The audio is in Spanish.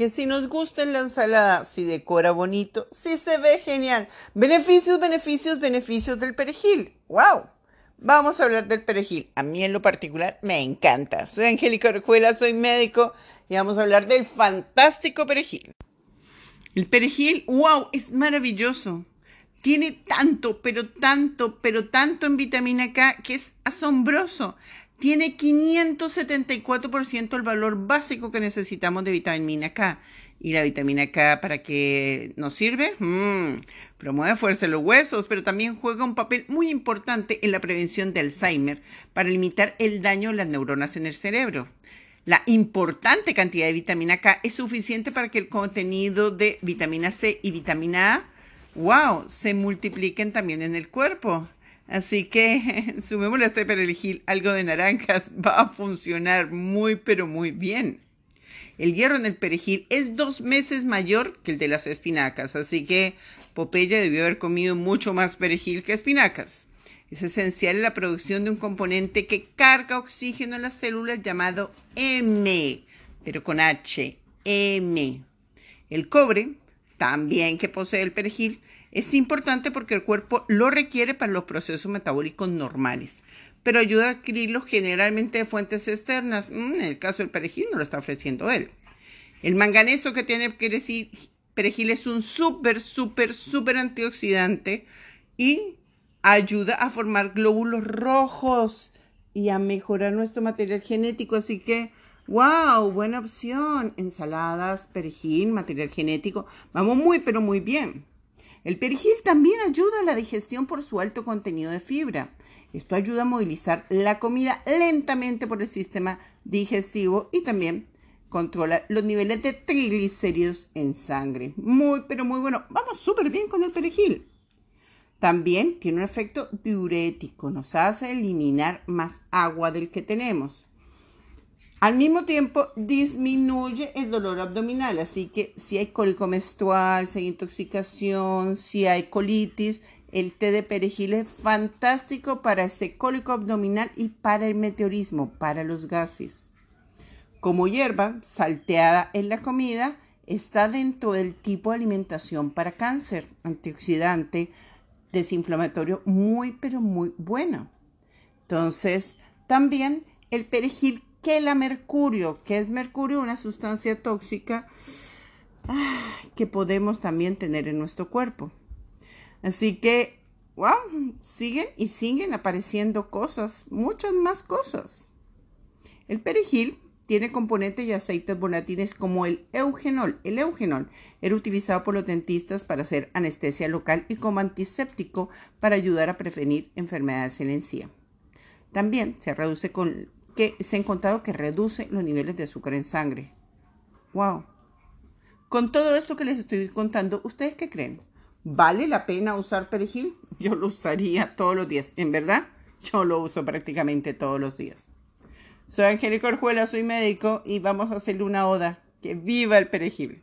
que si nos gusta la ensalada, si decora bonito, si se ve genial. Beneficios, beneficios, beneficios del perejil. ¡Wow! Vamos a hablar del perejil. A mí en lo particular me encanta. Soy Angélica Orjuela, soy médico y vamos a hablar del fantástico perejil. El perejil, wow, es maravilloso. Tiene tanto, pero tanto, pero tanto en vitamina K que es asombroso. Tiene 574% el valor básico que necesitamos de vitamina K. ¿Y la vitamina K para qué nos sirve? Mm, promueve fuerza en los huesos, pero también juega un papel muy importante en la prevención de Alzheimer para limitar el daño a las neuronas en el cerebro. La importante cantidad de vitamina K es suficiente para que el contenido de vitamina C y vitamina A wow, se multipliquen también en el cuerpo. Así que sumémosle a este perejil algo de naranjas, va a funcionar muy pero muy bien. El hierro en el perejil es dos meses mayor que el de las espinacas, así que Popeye debió haber comido mucho más perejil que espinacas. Es esencial en la producción de un componente que carga oxígeno en las células llamado M, pero con H, M. El cobre también que posee el perejil, es importante porque el cuerpo lo requiere para los procesos metabólicos normales, pero ayuda a adquirirlo generalmente de fuentes externas. Mm, en el caso del perejil no lo está ofreciendo él. El manganeso que tiene perejil es un súper, súper, súper antioxidante y ayuda a formar glóbulos rojos y a mejorar nuestro material genético. Así que ¡Wow! Buena opción. Ensaladas, perejil, material genético. Vamos muy, pero muy bien. El perejil también ayuda a la digestión por su alto contenido de fibra. Esto ayuda a movilizar la comida lentamente por el sistema digestivo y también controla los niveles de triglicéridos en sangre. Muy, pero muy bueno. Vamos súper bien con el perejil. También tiene un efecto diurético. Nos hace eliminar más agua del que tenemos. Al mismo tiempo, disminuye el dolor abdominal, así que si hay cólico menstrual, si hay intoxicación, si hay colitis, el té de perejil es fantástico para ese cólico abdominal y para el meteorismo, para los gases. Como hierba salteada en la comida, está dentro del tipo de alimentación para cáncer, antioxidante, desinflamatorio, muy pero muy bueno. Entonces, también el perejil que la mercurio, que es mercurio, una sustancia tóxica ah, que podemos también tener en nuestro cuerpo. Así que, wow, siguen y siguen apareciendo cosas, muchas más cosas. El perejil tiene componentes y aceites volátiles como el eugenol. El eugenol era utilizado por los dentistas para hacer anestesia local y como antiséptico para ayudar a prevenir enfermedades en la encía. También se reduce con que se ha encontrado que reduce los niveles de azúcar en sangre. ¡Wow! Con todo esto que les estoy contando, ¿ustedes qué creen? ¿Vale la pena usar perejil? Yo lo usaría todos los días. En verdad, yo lo uso prácticamente todos los días. Soy Angélica Orjuela, soy médico y vamos a hacerle una oda. ¡Que viva el perejil!